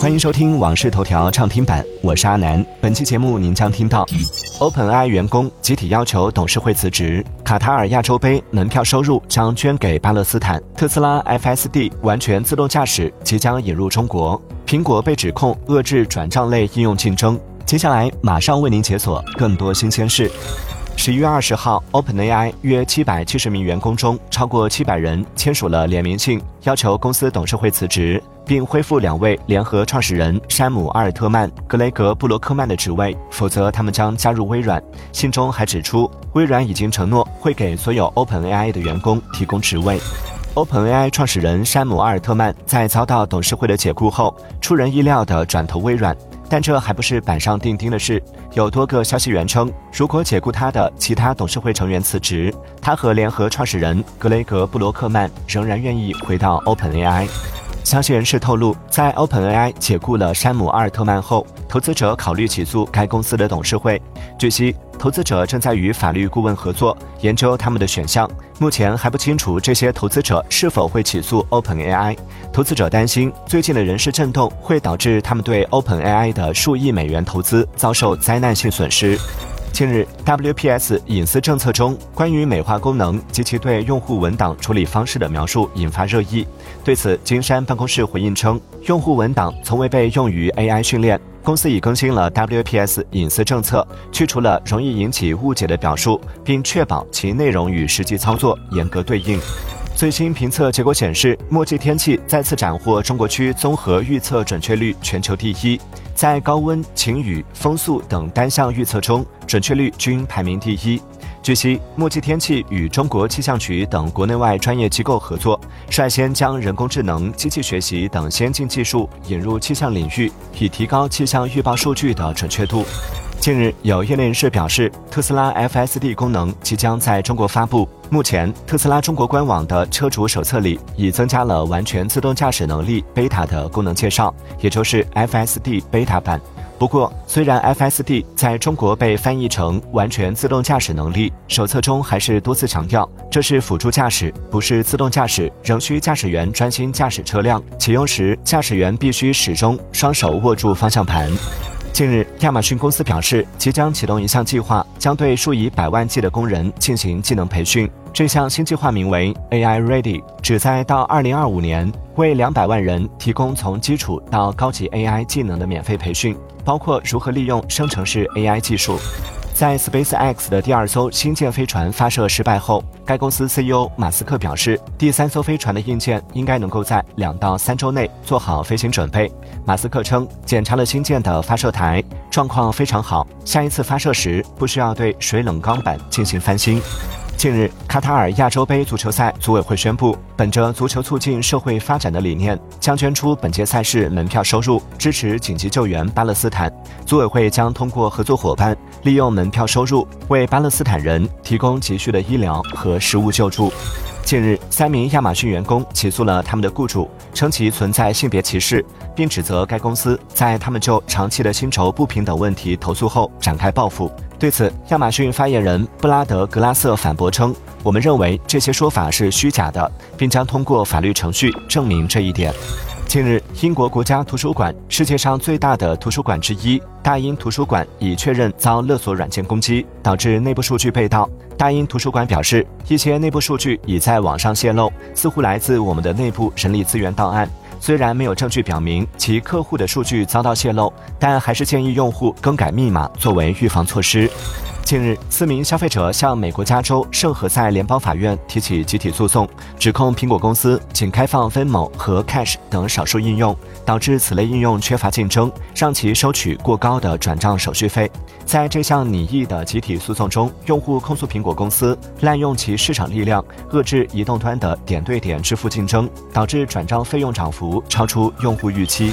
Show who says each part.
Speaker 1: 欢迎收听《往事头条》畅听版，我是阿南。本期节目您将听到：OpenAI 员工集体要求董事会辞职；卡塔尔亚洲杯门票收入将捐给巴勒斯坦；特斯拉 FSD 完全自动驾驶即将引入中国；苹果被指控遏制转账类应用竞争。接下来马上为您解锁更多新鲜事。十一月二十号，OpenAI 约七百七十名员工中，超过七百人签署了联名信，要求公司董事会辞职，并恢复两位联合创始人山姆·阿尔特曼、格雷格·布罗克曼的职位，否则他们将加入微软。信中还指出，微软已经承诺会给所有 OpenAI 的员工提供职位。OpenAI 创始人山姆·阿尔特曼在遭到董事会的解雇后，出人意料地转投微软。但这还不是板上钉钉的事。有多个消息源称，如果解雇他的其他董事会成员辞职，他和联合创始人格雷格·布罗克曼仍然愿意回到 OpenAI。消息人士透露，在 OpenAI 解雇了山姆·阿尔特曼后，投资者考虑起诉该公司的董事会。据悉。投资者正在与法律顾问合作，研究他们的选项。目前还不清楚这些投资者是否会起诉 OpenAI。投资者担心最近的人事震动会导致他们对 OpenAI 的数亿美元投资遭受灾难性损失。近日，WPS 隐私政策中关于美化功能及其对用户文档处理方式的描述引发热议。对此，金山办公室回应称，用户文档从未被用于 AI 训练。公司已更新了 WPS 隐私政策，去除了容易引起误解的表述，并确保其内容与实际操作严格对应。最新评测结果显示，墨迹天气再次斩获中国区综合预测准确率全球第一，在高温、晴雨、风速等单项预测中，准确率均排名第一。据悉，墨迹天气与中国气象局等国内外专业机构合作，率先将人工智能、机器学习等先进技术引入气象领域，以提高气象预报数据的准确度。近日，有业内人士表示，特斯拉 FSD 功能即将在中国发布。目前，特斯拉中国官网的车主手册里已增加了完全自动驾驶能力 Beta 的功能介绍，也就是 FSD Beta 版。不过，虽然 FSD 在中国被翻译成完全自动驾驶能力，手册中还是多次强调这是辅助驾驶，不是自动驾驶，仍需驾驶员专心驾驶车辆。启用时，驾驶员必须始终双手握住方向盘。近日，亚马逊公司表示，即将启动一项计划，将对数以百万计的工人进行技能培训。这项新计划名为 AI Ready，旨在到2025年为两百万人提供从基础到高级 AI 技能的免费培训。包括如何利用生成式 AI 技术。在 SpaceX 的第二艘星舰飞船发射失败后，该公司 CEO 马斯克表示，第三艘飞船的硬件应该能够在两到三周内做好飞行准备。马斯克称，检查了星舰的发射台，状况非常好，下一次发射时不需要对水冷钢板进行翻新。近日，卡塔尔亚洲杯足球赛组委会宣布，本着足球促进社会发展的理念，将捐出本届赛事门票收入，支持紧急救援巴勒斯坦。组委会将通过合作伙伴，利用门票收入为巴勒斯坦人提供急需的医疗和食物救助。近日，三名亚马逊员工起诉了他们的雇主，称其存在性别歧视，并指责该公司在他们就长期的薪酬不平等问题投诉后展开报复。对此，亚马逊发言人布拉德·格拉瑟反驳称：“我们认为这些说法是虚假的，并将通过法律程序证明这一点。”近日，英国国家图书馆——世界上最大的图书馆之一大英图书馆已确认遭勒索软件攻击，导致内部数据被盗。大英图书馆表示，一些内部数据已在网上泄露，似乎来自我们的内部人力资源档案。虽然没有证据表明其客户的数据遭到泄露，但还是建议用户更改密码作为预防措施。近日，四名消费者向美国加州圣何塞联邦法院提起集体诉讼，指控苹果公司仅开放 Venmo 和 Cash 等少数应用，导致此类应用缺乏竞争，让其收取过高的转账手续费。在这项拟议的集体诉讼中，用户控诉苹果公司滥用其市场力量，遏制移动端的点对点支付竞争，导致转账费用涨幅超出用户预期。